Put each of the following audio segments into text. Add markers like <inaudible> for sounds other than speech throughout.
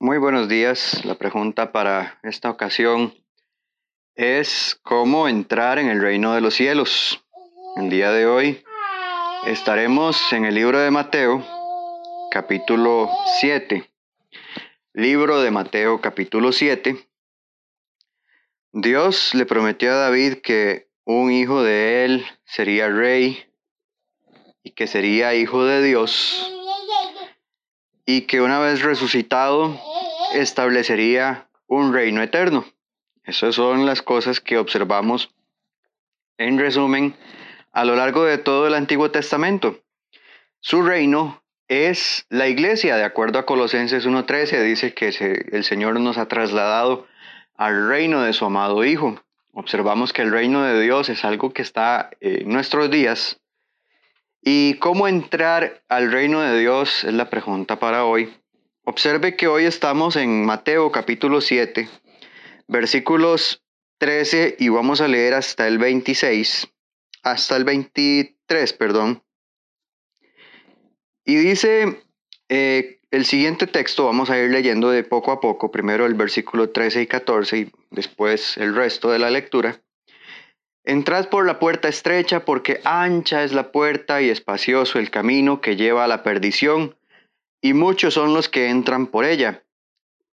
Muy buenos días. La pregunta para esta ocasión es cómo entrar en el reino de los cielos. El día de hoy estaremos en el libro de Mateo, capítulo 7. Libro de Mateo, capítulo 7. Dios le prometió a David que un hijo de él sería rey y que sería hijo de Dios y que una vez resucitado establecería un reino eterno. Esas son las cosas que observamos en resumen a lo largo de todo el Antiguo Testamento. Su reino es la iglesia, de acuerdo a Colosenses 1.13, dice que el Señor nos ha trasladado al reino de su amado Hijo. Observamos que el reino de Dios es algo que está en nuestros días ¿Y cómo entrar al reino de Dios? Es la pregunta para hoy. Observe que hoy estamos en Mateo capítulo 7, versículos 13 y vamos a leer hasta el 26, hasta el 23, perdón. Y dice eh, el siguiente texto, vamos a ir leyendo de poco a poco, primero el versículo 13 y 14 y después el resto de la lectura. Entrad por la puerta estrecha, porque ancha es la puerta y espacioso el camino que lleva a la perdición, y muchos son los que entran por ella.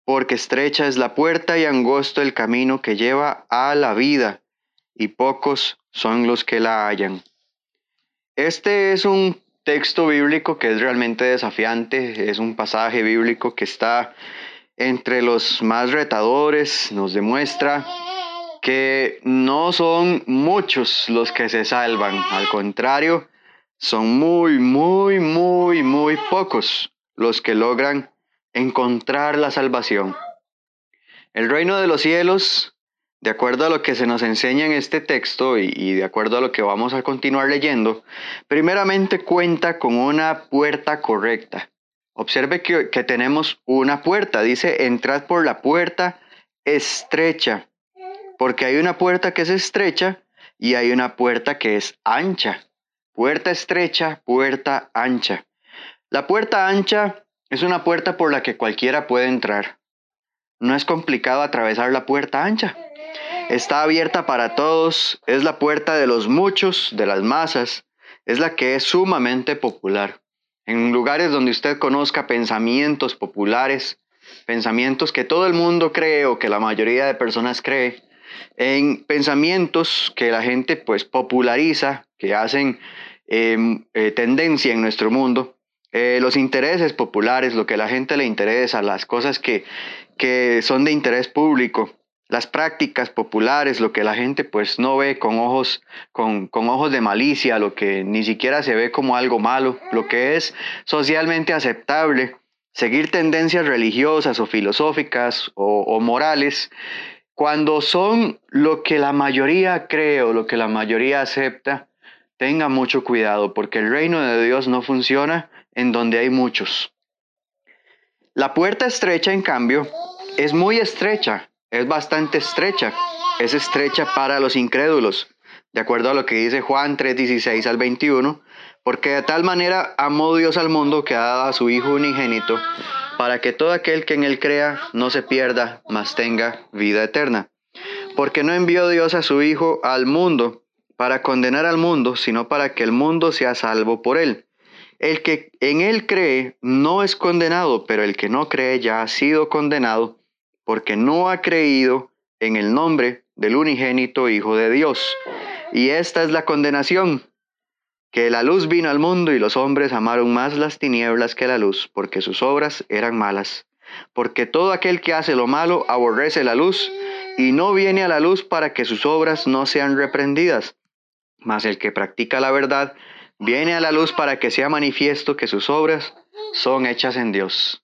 Porque estrecha es la puerta y angosto el camino que lleva a la vida, y pocos son los que la hallan. Este es un texto bíblico que es realmente desafiante, es un pasaje bíblico que está entre los más retadores, nos demuestra que no son muchos los que se salvan, al contrario, son muy, muy, muy, muy pocos los que logran encontrar la salvación. El reino de los cielos, de acuerdo a lo que se nos enseña en este texto y, de acuerdo a lo que vamos a continuar leyendo, primeramente cuenta con una puerta correcta. Observe que, que tenemos una puerta, dice, entrad por la puerta estrecha porque hay una puerta que es estrecha y hay una puerta que es ancha. Puerta estrecha, puerta ancha. La puerta ancha es una puerta por la que cualquiera puede entrar. No es complicado atravesar la puerta ancha. Está abierta para todos, es la puerta de los muchos, de las masas, es la que es sumamente popular. En lugares donde usted conozca pensamientos populares, pensamientos que todo el mundo cree o que la mayoría de personas cree, en pensamientos que la gente pues populariza, que hacen em, eh, tendencia en nuestro mundo, eh, los intereses populares, lo que a la gente le interesa, las cosas que, que son de interés público, las prácticas populares, lo que la gente pues no ve con ojos, con, ojos de malicia, lo que ni siquiera se ve como algo malo, lo que es socialmente aceptable, seguir tendencias religiosas o filosóficas o morales, cuando son lo que la mayoría cree o lo que la mayoría acepta, tenga mucho cuidado porque el reino de Dios no funciona en donde hay muchos. La puerta estrecha, en cambio, es muy estrecha, es bastante estrecha, es estrecha para los incrédulos, de acuerdo a lo que dice Juan 3:16 al 21, porque de tal manera amó Dios al mundo que ha dado a su Hijo unigénito para que todo aquel que en él crea no se pierda, mas tenga vida eterna. Porque no envió Dios a su Hijo al mundo para condenar al mundo, sino para que el mundo sea salvo por él. El que en él cree no es condenado, pero el que no cree ya ha sido condenado, porque no ha creído en el nombre del unigénito Hijo de Dios. Y esta es la condenación, que la luz vino al mundo y los hombres amaron más las tinieblas que la luz, porque sus obras eran malas. Porque todo aquel que hace lo malo aborrece la luz y no viene a la luz para que sus obras no sean reprendidas. Mas el que practica la verdad viene a la luz para que sea manifiesto que sus obras son hechas en Dios.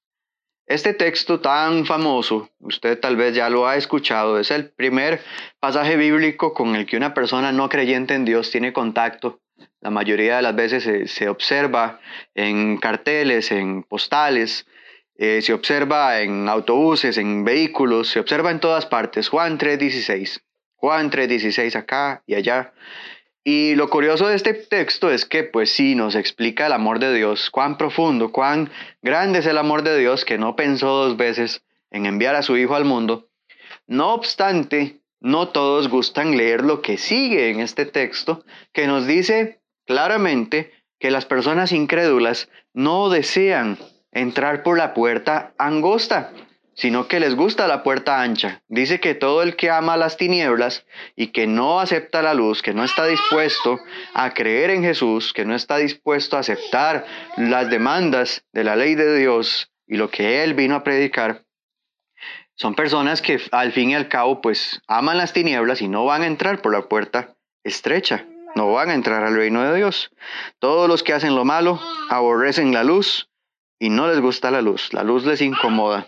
Este texto tan famoso, usted tal vez ya lo ha escuchado, es el primer pasaje bíblico con el que una persona no creyente en Dios tiene contacto la mayoría de las veces se, observa en carteles, en postales, eh, se observa en autobuses, en vehículos, se observa en todas partes. Juan 3.16. Juan 3.16 acá y allá. Y lo curioso de este texto es que pues sí nos explica el amor de Dios, cuán profundo, cuán grande es el amor de Dios que no pensó dos veces en enviar a su Hijo al mundo. No obstante, no todos gustan leer lo que sigue en este texto, que nos dice claramente que las personas incrédulas no desean entrar por la puerta angosta, sino que les gusta la puerta ancha. Dice que todo el que ama las tinieblas y que no acepta la luz, que no está dispuesto a creer en Jesús, que no está dispuesto a aceptar las demandas de la ley de Dios y lo que Él vino a predicar, son personas que al fin y al cabo pues aman las tinieblas y no van a entrar por la puerta estrecha, no van a entrar al reino de Dios. Todos los que hacen lo malo aborrecen la luz y no les gusta la luz, la luz les incomoda.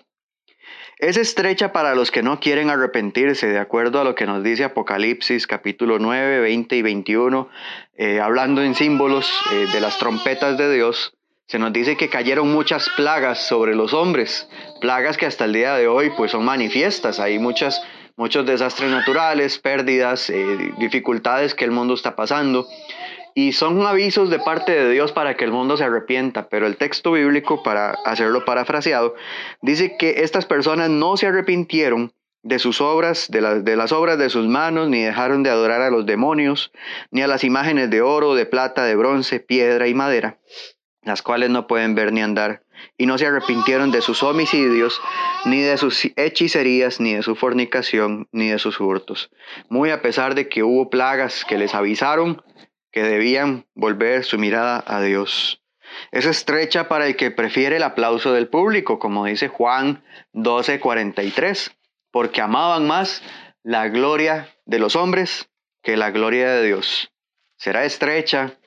Es estrecha para los que no quieren arrepentirse, de acuerdo a lo que nos dice Apocalipsis capítulo 9, 20 y 21, eh, hablando en símbolos eh, de las trompetas de Dios. Se nos dice que cayeron muchas plagas sobre los hombres, plagas que hasta el día de hoy pues son manifiestas. Hay muchas, muchos desastres naturales, pérdidas, eh, dificultades que el mundo está pasando. Y son avisos de parte de Dios para que el mundo se arrepienta, pero el texto bíblico, para hacerlo parafraseado, dice que estas personas no se arrepintieron de sus obras, de, de, las obras de sus manos, ni dejaron de adorar a los demonios, ni a las imágenes de oro, de plata, de bronce, piedra y madera, las cuales no pueden ver ni andar, y no se arrepintieron de sus homicidios, ni de sus hechicerías, ni de su fornicación, ni de sus hurtos. Muy a pesar de que hubo plagas que les avisaron, que debían volver su mirada a Dios. Es estrecha para el que prefiere el aplauso del público, como dice Juan 12:43, porque amaban más la gloria de los hombres que la gloria de Dios. Será estrecha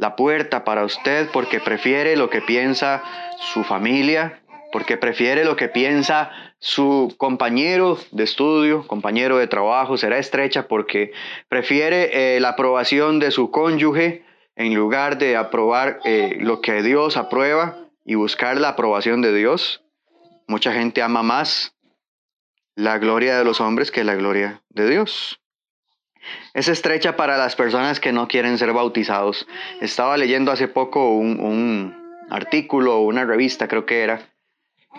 la puerta para usted porque prefiere lo que piensa su familia, porque prefiere lo que piensa su compañero de estudio, compañero de trabajo, será estrecha porque prefiere eh, la aprobación de su cónyuge en lugar de aprobar eh, lo que Dios aprueba y buscar la aprobación de Dios. Mucha gente ama más la gloria de los hombres que la gloria de Dios. Es estrecha para las personas que no quieren ser bautizados. Estaba leyendo hace poco un, un artículo o una revista, creo que era,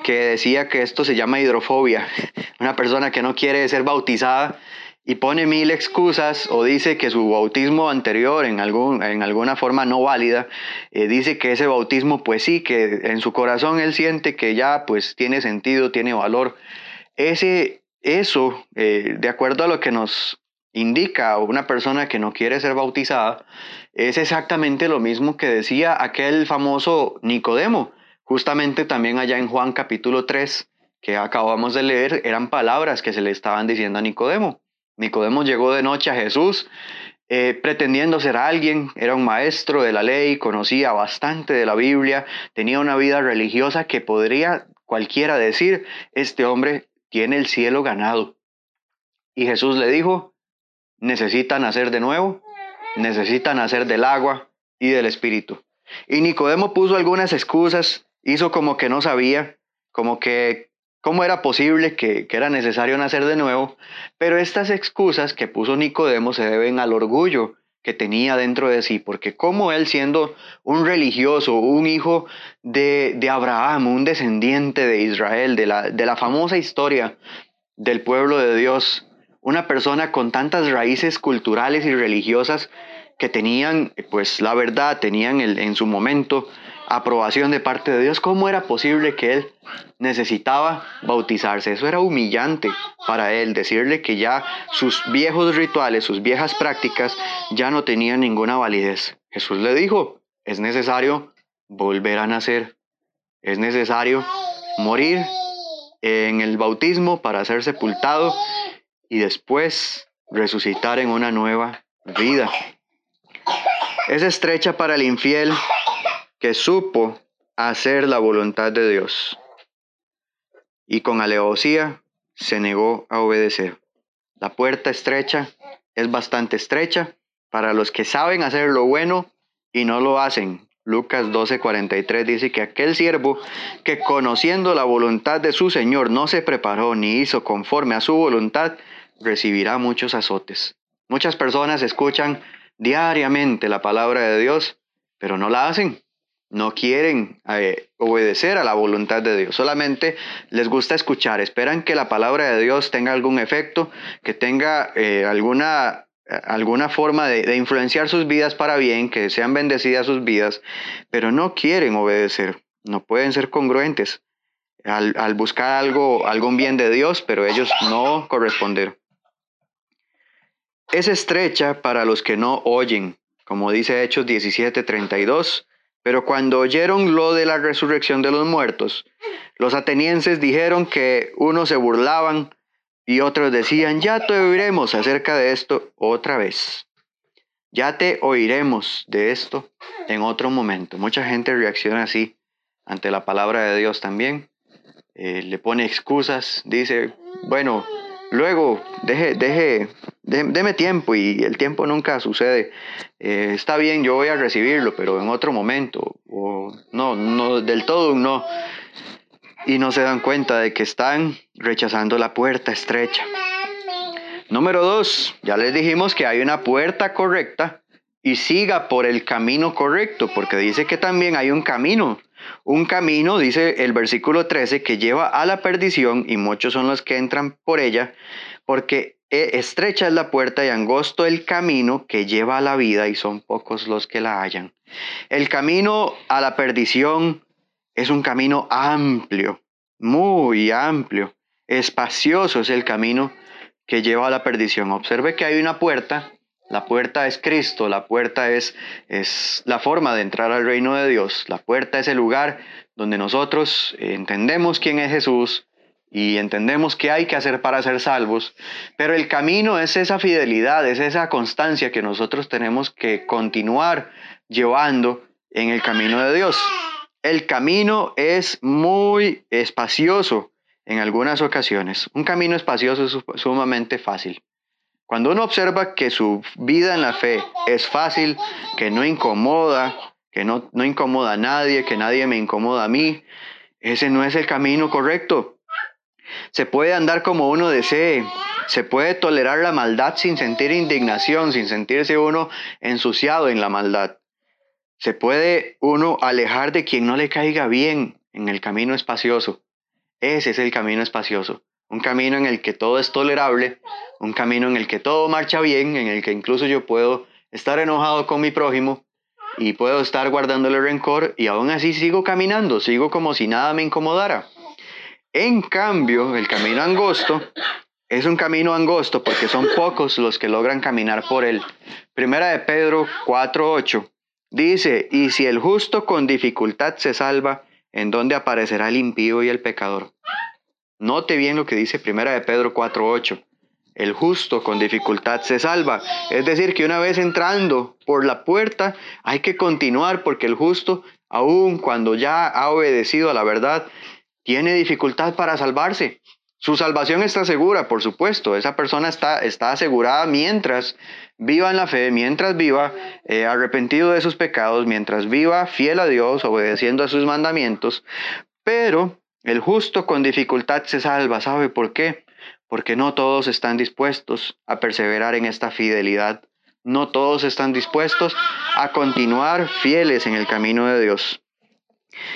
que decía que esto se llama hidrofobia, <laughs> una persona que no quiere ser bautizada y pone mil excusas o dice que su bautismo anterior en, algún, en alguna forma no válida, eh, dice que ese bautismo pues sí, que en su corazón él siente que ya pues tiene sentido, tiene valor. Ese, eso, eh, de acuerdo a lo que nos indica una persona que no quiere ser bautizada, es exactamente lo mismo que decía aquel famoso Nicodemo Justamente también allá en Juan capítulo 3, que acabamos de leer, eran palabras que se le estaban diciendo a Nicodemo. Nicodemo llegó de noche a Jesús eh, pretendiendo ser alguien, era un maestro de la ley, conocía bastante de la Biblia, tenía una vida religiosa que podría cualquiera decir, este hombre tiene el cielo ganado. Y Jesús le dijo, necesitan nacer de nuevo, necesitan nacer del agua y del espíritu. Y Nicodemo puso algunas excusas hizo como que no sabía, como que cómo era posible que, era necesario nacer de nuevo, pero estas excusas que puso Nicodemo se deben al orgullo que tenía dentro de sí, porque como él siendo un religioso, un hijo de, de Abraham, un descendiente de Israel, de la, de la famosa historia del pueblo de Dios, una persona con tantas raíces culturales y religiosas que tenían, pues la verdad, tenían el, en su momento aprobación de parte de Dios, ¿cómo era posible que él necesitaba bautizarse? Eso era humillante para él, decirle que ya sus viejos rituales, sus viejas prácticas ya no tenían ninguna validez. Jesús le dijo, es necesario volver a nacer, es necesario morir en el bautismo para ser sepultado y después resucitar en una nueva vida. Es estrecha para el infiel que supo hacer la voluntad de Dios y con alevosía se negó a obedecer. La puerta estrecha es bastante estrecha para los que saben hacer lo bueno y no lo hacen. Lucas 12:43 dice que aquel siervo que conociendo la voluntad de su Señor no se preparó ni hizo conforme a su voluntad, recibirá muchos azotes. Muchas personas escuchan diariamente la palabra de Dios, pero no la hacen. no quieren eh, obedecer a la voluntad de Dios, solamente les gusta escuchar, esperan que la palabra de Dios tenga algún efecto, que tenga eh, alguna, alguna forma de, influenciar sus vidas para bien, que sean bendecidas sus vidas, pero no quieren obedecer, no pueden ser congruentes al, al buscar algo, algún bien de Dios, pero ellos no corresponder. Es estrecha para los que no oyen, como dice Hechos 17:32 pero cuando oyeron lo de la resurrección de los muertos, los atenienses dijeron que unos se burlaban y otros decían, ya te oiremos acerca de esto otra vez. Ya te oiremos de esto en otro momento. Mucha gente reacciona así ante la palabra de Dios también. Eh, le pone excusas, dice, bueno, luego deje, deje, deme tiempo y el tiempo nunca sucede. Eh, está bien, yo voy a recibirlo, pero en otro momento, o no, no, del todo no. Y no se dan cuenta de que están rechazando la puerta estrecha. Número dos, ya les dijimos que hay una puerta correcta y siga por el camino correcto, porque dice que también hay un camino. Un camino, dice el versículo 13, que lleva a la perdición y muchos son los que entran por ella, porque e, estrecha es la puerta y angosto el camino que lleva a la vida y son pocos los que la hallan. El camino a la perdición es un camino amplio, muy amplio, espacioso es el camino que lleva a la perdición. Observe que hay una puerta, la puerta es Cristo, la puerta es, es la forma de entrar al reino de Dios, la puerta es el lugar donde nosotros entendemos quién es Jesús, y entendemos qué hay que hacer para ser salvos, pero el camino es esa fidelidad, es esa constancia que nosotros tenemos que continuar llevando en el camino de Dios. El camino es muy espacioso en algunas ocasiones. Un camino espacioso es sumamente fácil. Cuando uno observa que su vida en la fe es fácil, que no incomoda, que no, no incomoda a nadie, que nadie me incomoda a mí, ese no es el camino correcto. Se puede andar como uno desee. Se puede tolerar la maldad sin sentir indignación, sin sentirse uno ensuciado en la maldad. Se puede uno alejar de quien no le caiga bien en el camino espacioso. Ese es el camino espacioso. Un camino en el que todo es tolerable, un camino en el que todo marcha bien, en el que incluso yo puedo estar enojado con mi prójimo y puedo estar guardándole rencor y aún así sigo caminando, sigo como si nada me incomodara. En cambio, el camino angosto es un camino angosto porque son pocos los que logran caminar por él. Primera de Pedro 4.8 dice, y si el justo con dificultad se salva, ¿en dónde aparecerá el impío y el pecador? Note bien lo que dice Primera de Pedro 4.8. El justo con dificultad se salva. Es decir, que una vez entrando por la puerta hay que continuar porque el justo, aun cuando ya ha obedecido a la verdad, tiene dificultad para salvarse. Su salvación está segura, por supuesto. Esa persona está, está asegurada mientras viva en la fe, mientras viva eh, arrepentido de sus pecados, mientras viva fiel a Dios, obedeciendo a sus mandamientos. Pero el justo con dificultad se salva. ¿Sabe por qué? Porque no todos están dispuestos a perseverar en esta fidelidad. No todos están dispuestos a continuar fieles en el camino de Dios.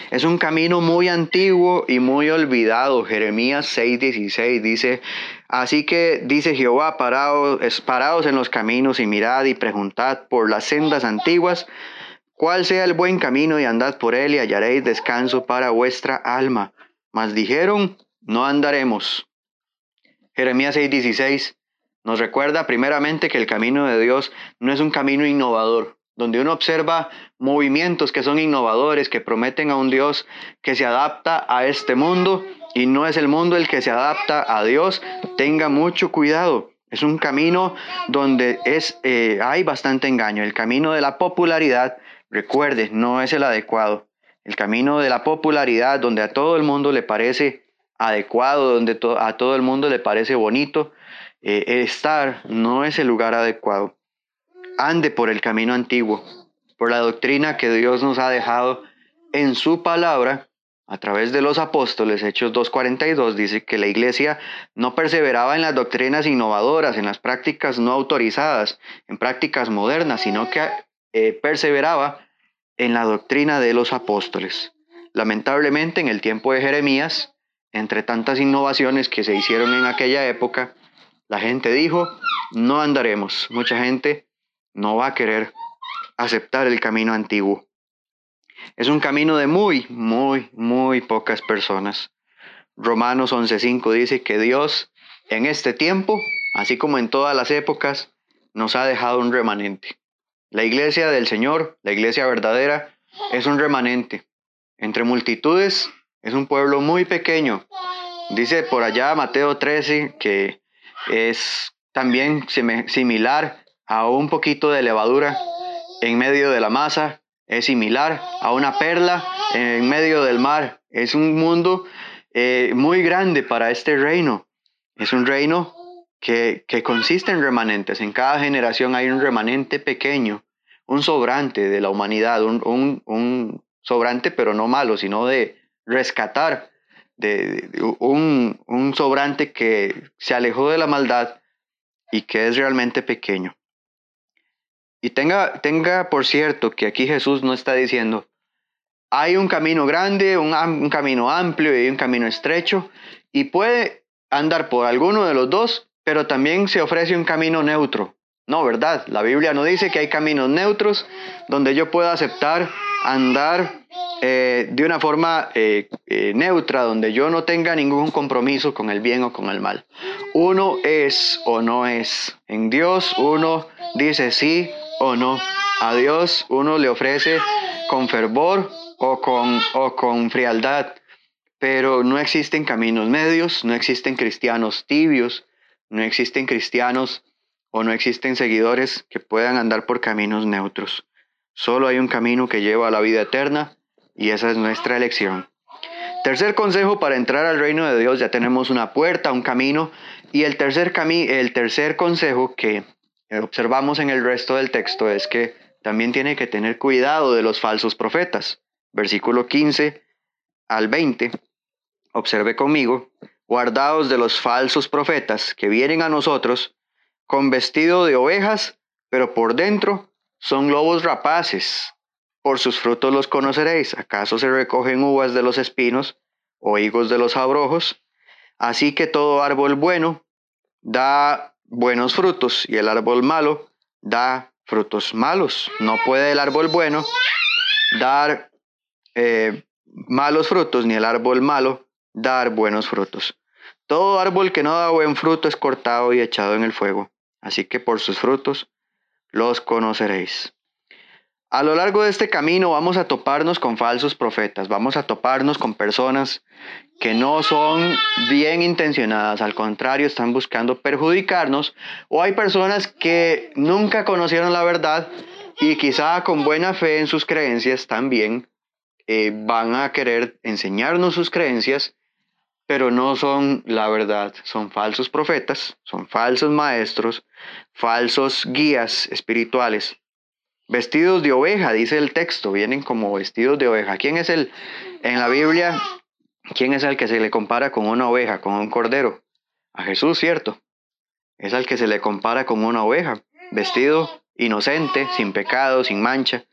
Es un camino muy antiguo y muy olvidado. Jeremías 6:16 dice, así que dice Jehová, paraos, paraos en los caminos y mirad y preguntad por las sendas antiguas, cuál sea el buen camino y andad por él y hallaréis descanso para vuestra alma. Mas dijeron, no andaremos. Jeremías 6:16 nos recuerda primeramente que el camino de Dios no es un camino innovador donde uno observa movimientos que son innovadores, que prometen a un Dios que se adapta a este mundo y no es el mundo el que se adapta a Dios, tenga mucho cuidado. Es un camino donde es, eh, hay bastante engaño. El camino de la popularidad, recuerde, no es el adecuado. El camino de la popularidad, donde a todo el mundo le parece adecuado, donde a todo el mundo le parece bonito, eh, estar no es el lugar adecuado. Ande por el camino antiguo, por la doctrina que Dios nos ha dejado en su palabra a través de los apóstoles, Hechos 2.42, dice que la iglesia no perseveraba en las doctrinas innovadoras, en las prácticas no autorizadas, en prácticas modernas, sino que eh, perseveraba en la doctrina de los apóstoles. Lamentablemente, en el tiempo de Jeremías, entre tantas innovaciones que se hicieron en aquella época, la gente dijo, no andaremos. Mucha gente no va a querer aceptar el camino antiguo. Es un camino de muy, muy, muy pocas personas. Romanos 11.5 dice que Dios en este tiempo, así como en todas las épocas, nos ha dejado un remanente. La iglesia del Señor, la iglesia verdadera, es un remanente. Entre multitudes es un pueblo muy pequeño. Dice por allá Mateo 13 que es también similar a un poquito de levadura en medio de la masa, es similar a una perla en medio del mar. Es un mundo eh, muy grande para este reino. Es un reino que, consiste en remanentes. En cada generación hay un remanente pequeño, un sobrante de la humanidad, un, un, sobrante pero no malo, sino de rescatar, de, un, un sobrante que se alejó de la maldad y que es realmente pequeño. Y tenga, tenga por cierto que aquí Jesús no está diciendo, hay un camino grande, un, camino amplio y un camino estrecho, y puede andar por alguno de los dos, pero también se ofrece un camino neutro. No, ¿verdad? La Biblia no dice que hay caminos neutros donde yo pueda aceptar andar eh, de una forma eh, eh, neutra, donde yo no tenga ningún compromiso con el bien o con el mal. Uno es o no es. En Dios uno dice sí o no. A Dios uno le ofrece con fervor o con, o con frialdad, pero no existen caminos medios, no existen cristianos tibios, no existen cristianos o no existen seguidores que puedan andar por caminos neutros. Solo hay un camino que lleva a la vida eterna y esa es nuestra elección. Tercer consejo para entrar al reino de Dios, ya tenemos una puerta, un camino, y el tercer, el tercer consejo que observamos en el resto del texto es que también tiene que tener cuidado de los falsos profetas versículo 15 al 20, observe conmigo, guardaos de los falsos profetas que vienen a nosotros con vestido de ovejas, pero por dentro son lobos rapaces. Por sus frutos los conoceréis. ¿Acaso se recogen uvas de los espinos o higos de los abrojos? Así que todo árbol bueno da buenos frutos y el árbol malo da frutos malos. No puede el árbol bueno dar eh, malos frutos, ni el árbol malo dar buenos frutos. Todo árbol que no da buen fruto es cortado y echado en el fuego. Así que por sus frutos los conoceréis. A lo largo de este camino vamos a toparnos con falsos profetas, vamos a toparnos con personas que no son bien intencionadas, al contrario, están buscando perjudicarnos, o hay personas que nunca conocieron la verdad y quizá con buena fe en sus creencias también eh, van a querer enseñarnos sus creencias, pero no son la verdad, son falsos profetas, son falsos maestros, falsos guías espirituales. Vestidos de oveja, dice el texto, vienen como vestidos de oveja. ¿Quién es el, en la Biblia, quién es el que se le compara con una oveja, con un cordero? A Jesús, ¿cierto? Es al que se le compara con una oveja, vestido inocente, sin pecado, sin mancha.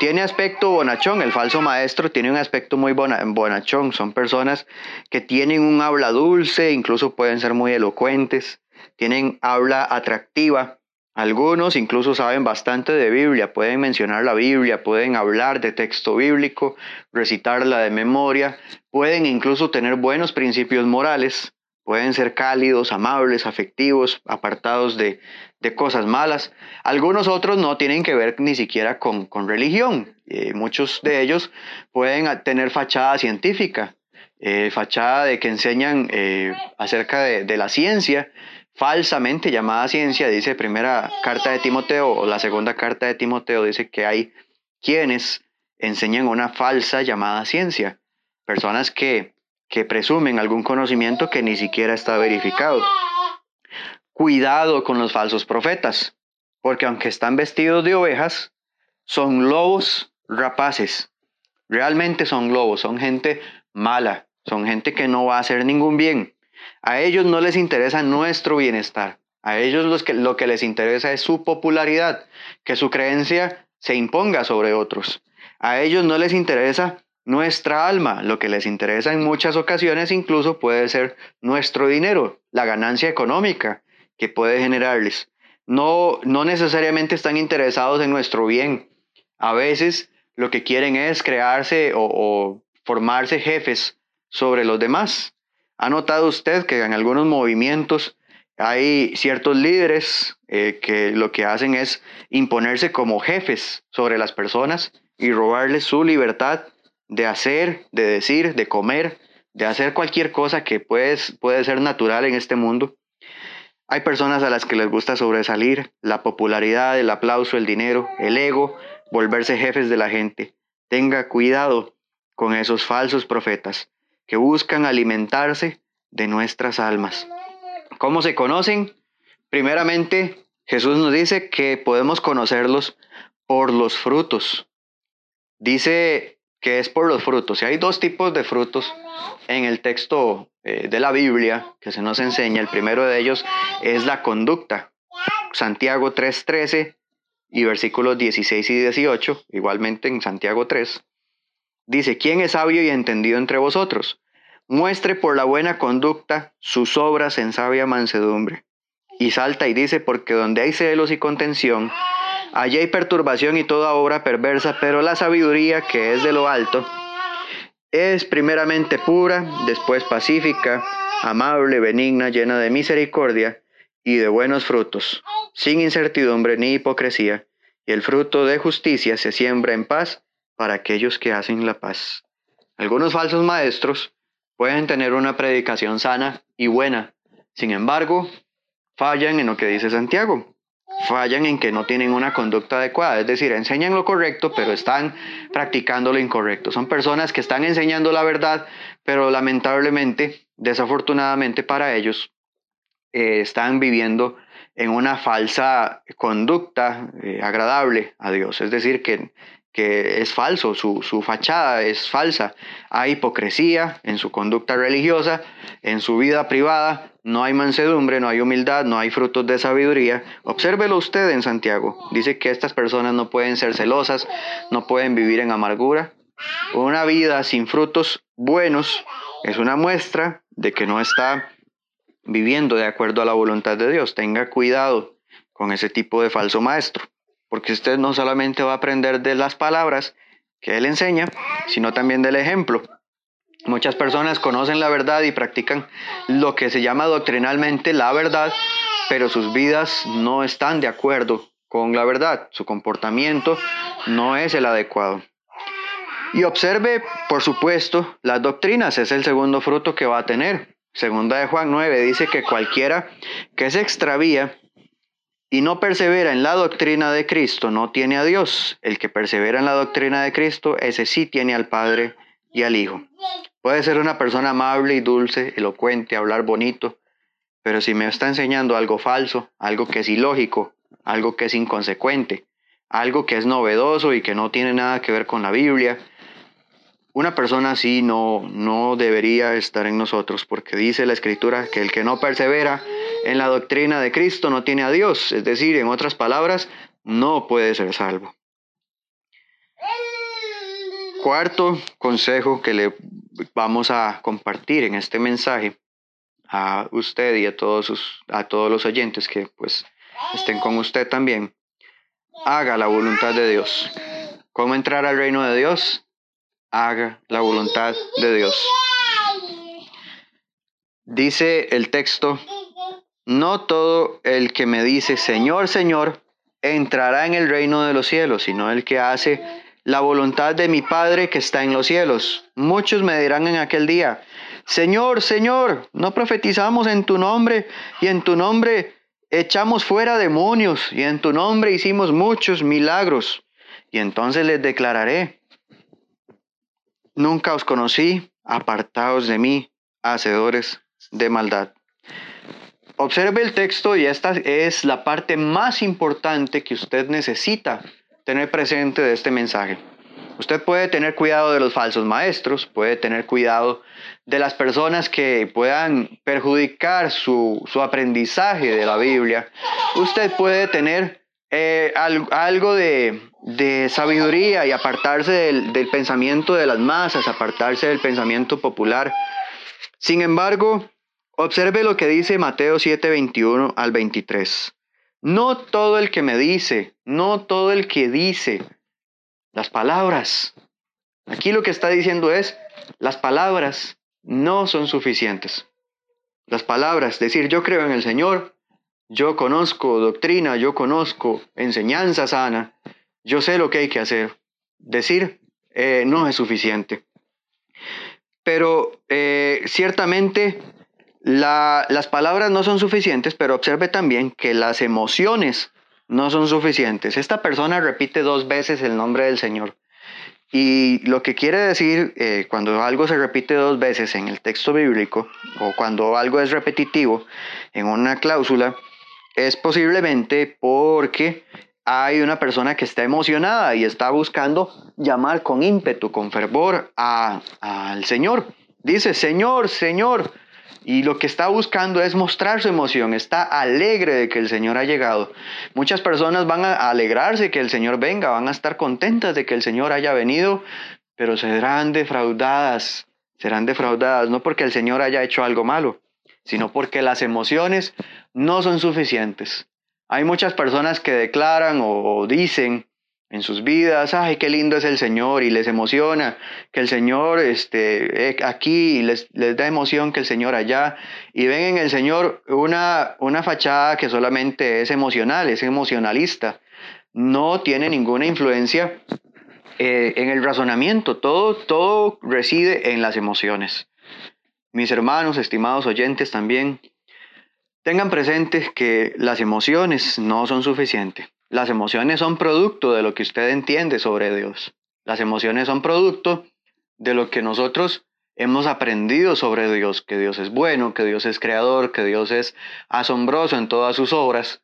Tiene aspecto bonachón, el falso maestro tiene un aspecto muy bonachón, son personas que tienen un habla dulce, incluso pueden ser muy elocuentes, tienen habla atractiva. Algunos incluso saben bastante de Biblia, pueden mencionar la Biblia, pueden hablar de texto bíblico, recitarla de memoria, pueden incluso tener buenos principios morales, pueden ser cálidos, amables, afectivos, apartados de, de cosas malas. Algunos otros no tienen que ver ni siquiera con, con religión. Eh, muchos de ellos pueden tener fachada científica, eh, fachada de que enseñan eh, acerca de, de, la ciencia, falsamente llamada ciencia, dice primera carta de Timoteo o la segunda carta de Timoteo, dice que hay quienes enseñan una falsa llamada ciencia, personas que, que presumen algún conocimiento que ni siquiera está verificado. Cuidado con los falsos profetas, porque aunque están vestidos de ovejas, son lobos rapaces. Realmente son lobos, son gente mala, son gente que no va a hacer ningún bien. A ellos no les interesa nuestro bienestar. A ellos que, lo que les interesa es su popularidad, que su creencia se imponga sobre otros. A ellos no les interesa nuestra alma, lo que les interesa en muchas ocasiones incluso puede ser nuestro dinero, la ganancia económica que puede generarles. No, no necesariamente están interesados en nuestro bien. A veces lo que quieren es crearse o formarse jefes sobre los demás. ¿Ha notado usted que en algunos movimientos hay ciertos líderes eh, que lo que hacen es imponerse como jefes sobre las personas y robarles su libertad de hacer, de decir, de comer, de hacer cualquier cosa que puede, puede ser natural en este mundo? Hay personas a las que les gusta sobresalir, la popularidad, el aplauso, el dinero, el ego, volverse jefes de la gente. Tenga cuidado con esos falsos profetas que buscan alimentarse de nuestras almas. ¿Cómo se conocen? Primeramente, Jesús nos dice que podemos conocerlos por los frutos. Dice que es por los frutos. Y hay dos tipos de frutos en el texto eh, de la Biblia que se nos enseña. El primero de ellos es la conducta. Santiago 3.13 y versículos 16 y 18, igualmente en Santiago 3. Dice, ¿quién es sabio y entendido entre vosotros? Muestre por la buena conducta sus obras en sabia mansedumbre. Y salta y dice, porque donde hay celos y contención, allí hay perturbación y toda obra perversa, pero la sabiduría que es de lo alto es primeramente pura, después pacífica, amable, benigna, llena de misericordia y de buenos frutos, sin incertidumbre ni hipocresía, y el fruto de justicia se siembra en paz para aquellos que hacen la paz. Algunos falsos maestros pueden tener una predicación sana y buena, sin embargo, fallan en lo que dice Santiago. Fallan en que no tienen una conducta adecuada, es decir, enseñan lo correcto, pero están practicando lo incorrecto. Son personas que están enseñando la verdad, pero lamentablemente, desafortunadamente para ellos, eh, están viviendo en una falsa conducta eh, agradable a Dios. Es decir, que es falso, su, su, fachada es falsa. Hay hipocresía en su conducta religiosa, en su vida privada, no hay mansedumbre, no hay humildad, no hay frutos de sabiduría. Obsérvelo usted en Santiago. Dice que estas personas no pueden ser celosas, no pueden vivir en amargura. Una vida sin frutos buenos es una muestra de que no está viviendo de acuerdo a la voluntad de Dios. Tenga cuidado con ese tipo de falso maestro porque usted no solamente va a aprender de las palabras que él enseña, sino también del ejemplo. Muchas personas conocen la verdad y practican lo que se llama doctrinalmente la verdad, pero sus vidas no están de acuerdo con la verdad. Su comportamiento no es el adecuado. Y observe, por supuesto, las doctrinas, es el segundo fruto que va a tener. Segunda de Juan 9 dice que cualquiera que se extravía y no persevera en la doctrina de Cristo, no tiene a Dios. El que persevera en la doctrina de Cristo, ese sí tiene al Padre y al Hijo. Puede ser una persona amable y dulce, elocuente, hablar bonito, pero si me está enseñando algo falso, algo que es ilógico, algo que es inconsecuente, algo que es novedoso y que no tiene nada que ver con la Biblia, una persona así no, no debería estar en nosotros, porque dice la Escritura que el que no persevera en la doctrina de Cristo no tiene a Dios, es decir, en otras palabras, no puede ser salvo. Cuarto consejo que le vamos a compartir en este mensaje a usted y a todos, sus, a todos los oyentes que pues estén con usted también. Haga la voluntad de Dios. ¿Cómo entrar al reino de Dios? Haga la voluntad de Dios. Dice el texto, no todo el que me dice, Señor, Señor, entrará en el reino de los cielos, sino el que hace la voluntad de mi Padre que está en los cielos. Muchos me dirán en aquel día, Señor, Señor, no profetizamos en tu nombre y en tu nombre echamos fuera demonios y en tu nombre hicimos muchos milagros. Y entonces les declararé, Nunca os conocí, apartaos de mí, hacedores de maldad. Observe el texto y esta es la parte más importante que usted necesita tener presente de este mensaje. Usted puede tener cuidado de los falsos maestros, puede tener cuidado de las personas que puedan perjudicar su, su aprendizaje de la Biblia. Usted puede tener eh, algo de, sabiduría y apartarse del, del pensamiento de las masas, apartarse del pensamiento popular. Sin embargo, observe lo que dice Mateo 7, 21 al 23. No todo el que me dice, no todo el que dice las palabras. Aquí lo que está diciendo es, las palabras no son suficientes. Las palabras, decir yo creo en el Señor, yo conozco doctrina, yo conozco enseñanza sana, yo sé lo que hay que hacer. Decir eh, no es suficiente. Pero eh, ciertamente las palabras no son suficientes, pero observe también que las emociones no son suficientes. Esta persona repite dos veces el nombre del Señor. Y lo que quiere decir eh, cuando algo se repite dos veces en el texto bíblico o cuando algo es repetitivo en una cláusula es posiblemente porque hay una persona que está emocionada y está buscando llamar con ímpetu, con fervor al Señor. Dice, Señor, Señor, y lo que está buscando es mostrar su emoción, está alegre de que el Señor ha llegado. Muchas personas van a alegrarse que el Señor venga, van a estar contentas de que el Señor haya venido, pero serán defraudadas, serán defraudadas, no porque el Señor haya hecho algo malo, sino porque las emociones no son suficientes. Hay muchas personas que declaran o dicen en sus vidas, ay, qué lindo es el Señor y les emociona que el Señor esté aquí, les, les da emoción que el Señor allá y ven en el Señor una, una fachada que solamente es emocional, es emocionalista, no tiene ninguna influencia eh, en el razonamiento, todo, todo reside en las emociones. Mis hermanos, estimados oyentes también, tengan presente que las emociones no son suficientes las emociones son producto de lo que usted entiende sobre Dios. Las emociones son producto de lo que nosotros hemos aprendido sobre Dios, que Dios es bueno, que Dios es creador, que Dios es asombroso en todas sus obras,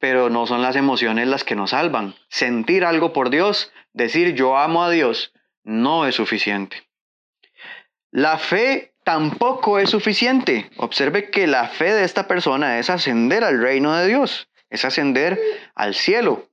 pero no son las emociones las que nos salvan. Sentir algo por Dios, decir yo amo a Dios, no es suficiente. La fe tampoco es suficiente. Observe que la fe de esta persona es ascender al reino de Dios es ascender al cielo.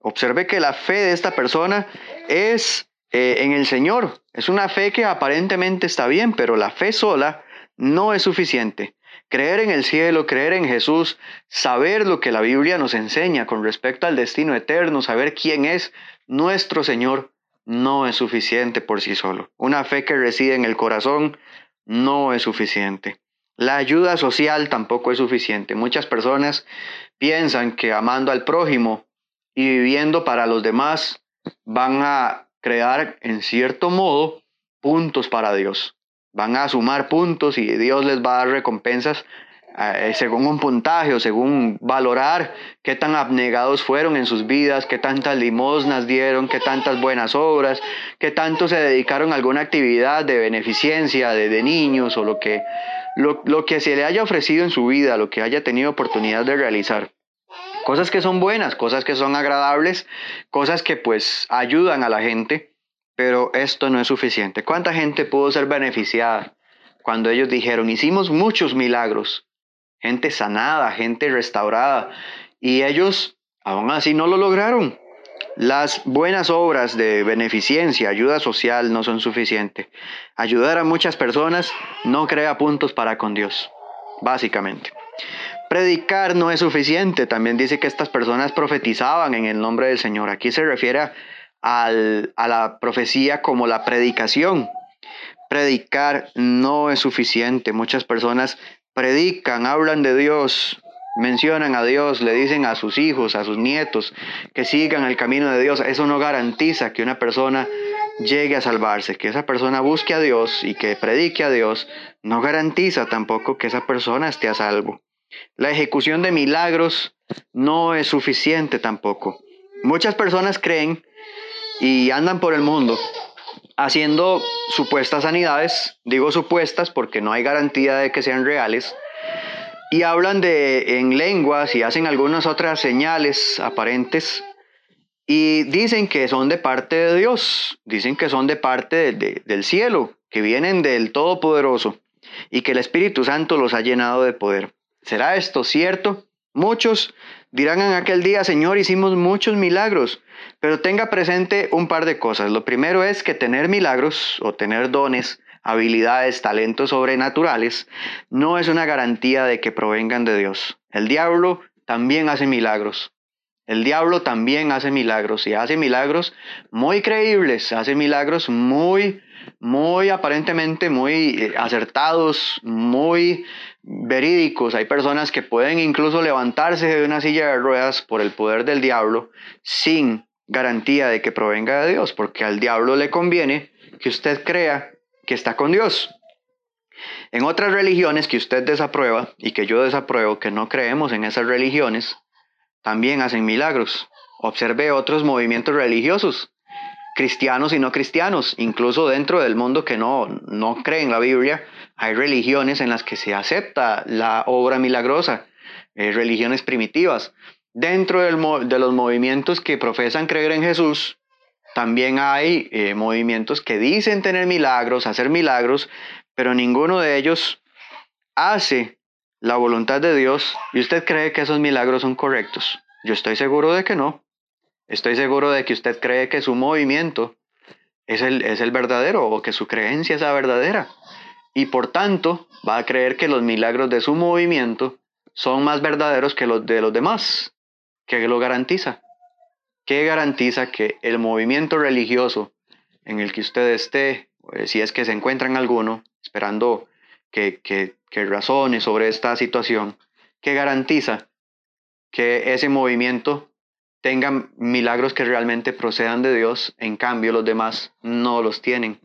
Observe que la fe de esta persona es eh, en el Señor. Es una fe que aparentemente está bien, pero la fe sola no es suficiente. Creer en el cielo, creer en Jesús, saber lo que la Biblia nos enseña con respecto al destino eterno, saber quién es nuestro Señor, no es suficiente por sí solo. Una fe que reside en el corazón no es suficiente. La ayuda social tampoco es suficiente. Muchas personas piensan que amando al prójimo y viviendo para los demás van a crear en cierto modo puntos para Dios. Van a sumar puntos y Dios les va a dar recompensas eh, según un puntaje o según valorar qué tan abnegados fueron en sus vidas, qué tantas limosnas dieron, qué tantas buenas obras, qué tanto se dedicaron a alguna actividad de beneficencia de, de niños o lo que lo, que se le haya ofrecido en su vida, lo que haya tenido oportunidad de realizar. Cosas que son buenas, cosas que son agradables, cosas que pues ayudan a la gente, pero esto no es suficiente. ¿Cuánta gente pudo ser beneficiada cuando ellos dijeron, hicimos muchos milagros? Gente sanada, gente restaurada, y ellos aún así no lo lograron. Las buenas obras de beneficencia, ayuda social no son suficientes. Ayudar a muchas personas no crea puntos para con Dios, básicamente. Predicar no es suficiente. También dice que estas personas profetizaban en el nombre del Señor. Aquí se refiere a la profecía como la predicación. Predicar no es suficiente. Muchas personas predican, hablan de Dios, mencionan a Dios, le dicen a sus hijos, a sus nietos, que sigan el camino de Dios, eso no garantiza que una persona llegue a salvarse, que esa persona busque a Dios y que predique a Dios, no garantiza tampoco que esa persona esté a salvo. La ejecución de milagros no es suficiente tampoco. Muchas personas creen y andan por el mundo haciendo supuestas sanidades, digo supuestas porque no hay garantía de que sean reales, y hablan de en lenguas y hacen algunas otras señales aparentes y dicen que son de parte de Dios, dicen que son de parte del cielo, que vienen del Todopoderoso y que el Espíritu Santo los ha llenado de poder. ¿Será esto cierto? Muchos dirán en aquel día, Señor, hicimos muchos milagros, pero tenga presente un par de cosas. Lo primero es que tener milagros o tener dones, habilidades, talentos sobrenaturales, no es una garantía de que provengan de Dios. El diablo también hace milagros. El diablo también hace milagros y hace milagros muy creíbles, hace milagros muy, muy aparentemente muy eh, acertados, muy verídicos. Hay personas que pueden incluso levantarse de una silla de ruedas por el poder del diablo sin garantía de que provenga de Dios, porque al diablo le conviene que usted crea que está con Dios. En otras religiones que usted desaprueba y que yo desapruebo, que no creemos en esas religiones, también hacen milagros. Observe otros movimientos religiosos, cristianos y no cristianos, incluso dentro del mundo que no, no cree en la Biblia, hay religiones en las que se acepta la obra milagrosa, eh, religiones primitivas. Dentro de los movimientos que profesan creer en Jesús, también hay eh, movimientos que dicen tener milagros, hacer milagros, pero ninguno de ellos hace la voluntad de Dios y usted cree que esos milagros son correctos. Yo estoy seguro de que no. Estoy seguro de que usted cree que su movimiento es el, es el verdadero o que su creencia es la verdadera. Y por tanto va a creer que los milagros de su movimiento son más verdaderos que los de los demás. ¿Qué lo garantiza? ¿Qué garantiza que el movimiento religioso en el que usted esté, eh, si es que se encuentra en alguno, esperando que, que que razone sobre esta situación, que garantiza que ese movimiento tenga milagros que realmente procedan de Dios, en cambio los demás no los tienen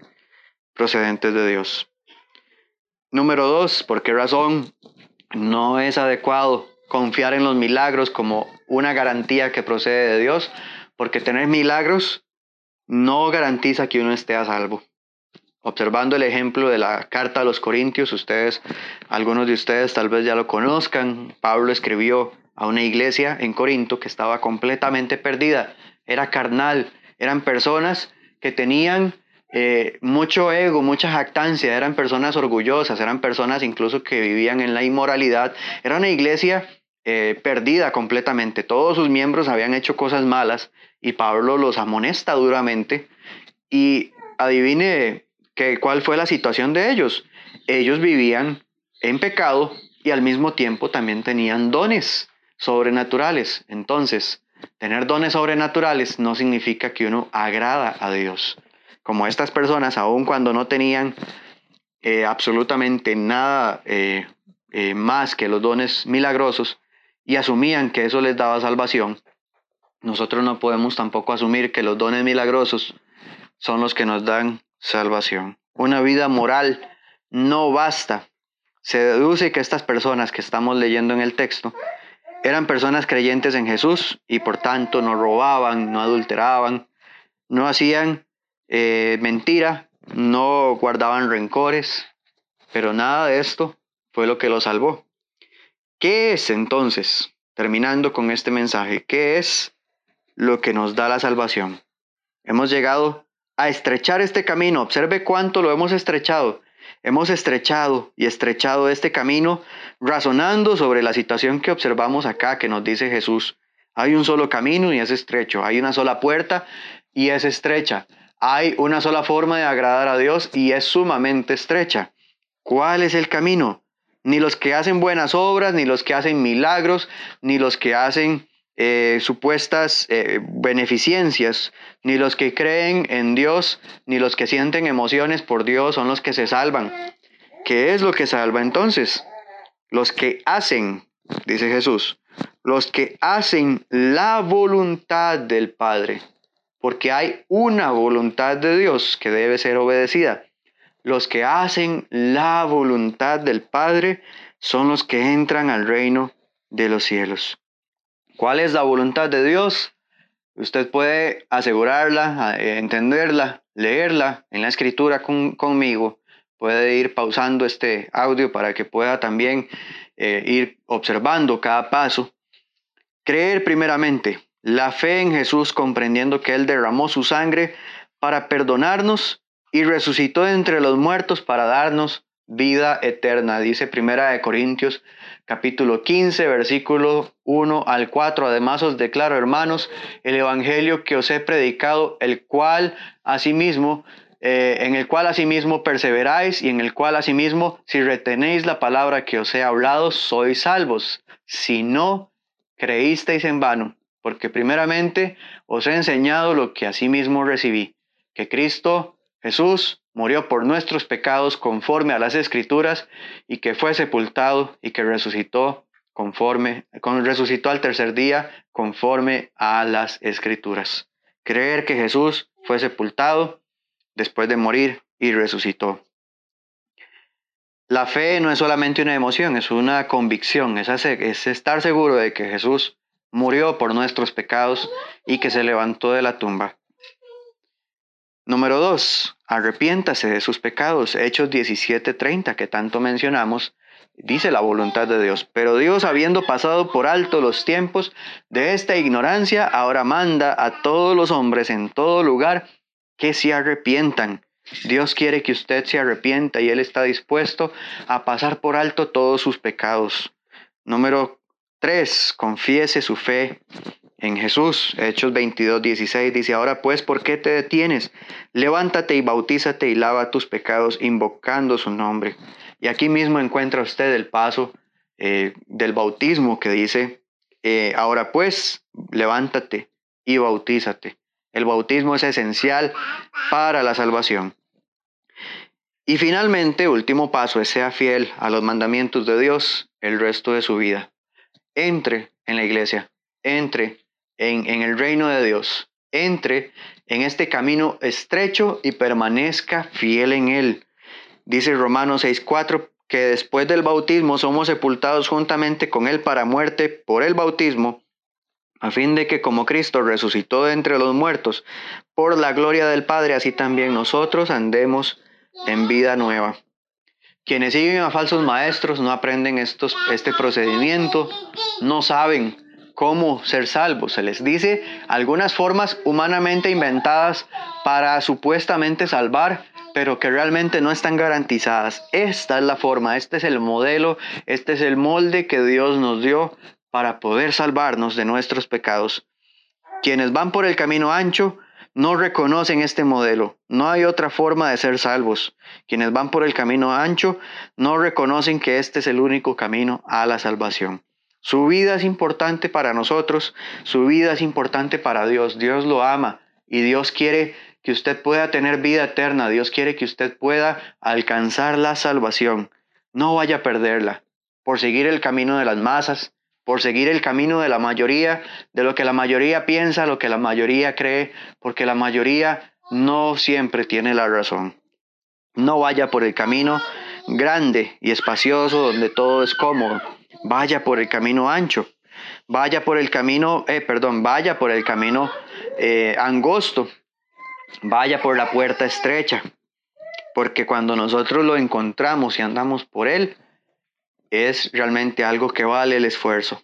procedentes de Dios. Número dos, ¿por qué razón no es adecuado confiar en los milagros como una garantía que procede de Dios? Porque tener milagros no garantiza que uno esté a salvo observando el ejemplo de la carta a los Corintios, ustedes, algunos de ustedes tal vez ya lo conozcan, Pablo escribió a una iglesia en Corinto que estaba completamente perdida, era carnal, eran personas que tenían eh, mucho ego, mucha jactancia, eran personas orgullosas, eran personas incluso que vivían en la inmoralidad, era una iglesia eh, perdida completamente, todos sus miembros habían hecho cosas malas y Pablo los amonesta duramente. Y adivine ¿Cuál fue la situación de ellos? Ellos vivían en pecado y al mismo tiempo también tenían dones sobrenaturales. Entonces, tener dones sobrenaturales no significa que uno agrada a Dios. Como estas personas, aun cuando no tenían eh, absolutamente nada eh, eh, más que los dones milagrosos y asumían que eso les daba salvación, nosotros no podemos tampoco asumir que los dones milagrosos son los que nos dan salvación. Una vida moral no basta. Se deduce que estas personas que estamos leyendo en el texto eran personas creyentes en Jesús y por tanto no robaban, no adulteraban, no hacían eh, mentira, no guardaban rencores, pero nada de esto fue lo que los salvó. ¿Qué es entonces, terminando con este mensaje, qué es lo que nos da la salvación? Hemos llegado a estrechar este camino. Observe cuánto lo hemos estrechado. Hemos estrechado y estrechado este camino razonando sobre la situación que observamos acá que nos dice Jesús. Hay un solo camino y es estrecho. Hay una sola puerta y es estrecha. Hay una sola forma de agradar a Dios y es sumamente estrecha. ¿Cuál es el camino? Ni los que hacen buenas obras, ni los que hacen milagros, ni los que hacen eh, supuestas eh, beneficencias, ni los que creen en Dios, ni los que sienten emociones por Dios son los que se salvan. ¿Qué es lo que salva entonces? Los que hacen, dice Jesús, los que hacen la voluntad del Padre, porque hay una voluntad de Dios que debe ser obedecida. Los que hacen la voluntad del Padre son los que entran al reino de los cielos. ¿Cuál es la voluntad de Dios? Usted puede asegurarla, eh, entenderla, leerla en la escritura conmigo. Puede ir pausando este audio para que pueda también eh, ir observando cada paso. Creer primeramente, la fe en Jesús comprendiendo que Él derramó su sangre para perdonarnos y resucitó entre los muertos para darnos vida eterna. Dice Primera de Corintios capítulo 15, versículo 1 al 4. Además os declaro, hermanos, el evangelio que os he predicado, el cual asimismo eh, en el cual asimismo perseveráis y en el cual asimismo, si retenéis la palabra que os he hablado, sois salvos. Si no, creísteis en vano, porque primeramente os he enseñado lo que asimismo recibí, que Cristo Jesús murió por nuestros pecados conforme a las escrituras y que fue sepultado y que resucitó conforme, con, resucitó al tercer día conforme a las escrituras. Creer que Jesús fue sepultado después de morir y resucitó. La fe no es solamente una emoción, es una convicción, es, es estar seguro de que Jesús murió por nuestros pecados y que se levantó de la tumba. Número 2. Arrepiéntase de sus pecados. Hechos 17:30, que tanto mencionamos, dice la voluntad de Dios. Pero Dios, habiendo pasado por alto los tiempos de esta ignorancia, ahora manda a todos los hombres en todo lugar que se arrepientan. Dios quiere que usted se arrepienta y Él está dispuesto a pasar por alto todos sus pecados. Número 3. Confiese su fe en Jesús. Hechos 22, 16 dice, ahora pues, ¿por qué te detienes? Levántate y bautízate y lava tus pecados invocando su nombre. Y aquí mismo encuentra usted el paso eh, del bautismo que dice, eh, ahora pues, levántate y bautízate. El bautismo es esencial para la salvación. Y finalmente, último paso es sea fiel a los mandamientos de Dios el resto de su vida. Entre en la iglesia, entre en, el reino de Dios, entre en este camino estrecho y permanezca fiel en él. Dice Romanos 6:4 que después del bautismo somos sepultados juntamente con él para muerte por el bautismo, a fin de que como Cristo resucitó de entre los muertos por la gloria del Padre, así también nosotros andemos en vida nueva. Quienes siguen a falsos maestros no aprenden estos, este procedimiento, no saben cómo ser salvos. Se les dice algunas formas humanamente inventadas para supuestamente salvar, pero que realmente no están garantizadas. Esta es la forma, este es el modelo, este es el molde que Dios nos dio para poder salvarnos de nuestros pecados. Quienes van por el camino ancho no reconocen este modelo. No hay otra forma de ser salvos. Quienes van por el camino ancho no reconocen que este es el único camino a la salvación. Su vida es importante para nosotros, su vida es importante para Dios. Dios lo ama y Dios quiere que usted pueda tener vida eterna. Dios quiere que usted pueda alcanzar la salvación. No vaya a perderla por seguir el camino de las masas, por seguir el camino de la mayoría, de lo que la mayoría piensa, lo que la mayoría cree, porque la mayoría no siempre tiene la razón. No vaya por el camino grande y espacioso donde todo es cómodo vaya por el camino ancho, vaya por el camino, eh, perdón, vaya por el camino eh, angosto, vaya por la puerta estrecha, porque cuando nosotros lo encontramos y andamos por él, es realmente algo que vale el esfuerzo.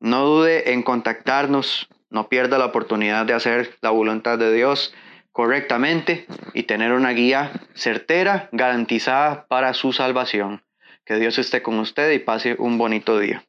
No dude en contactarnos, no pierda la oportunidad de hacer la voluntad de Dios correctamente y tener una guía certera, garantizada para su salvación. Que Dios esté con usted y pase un bonito día.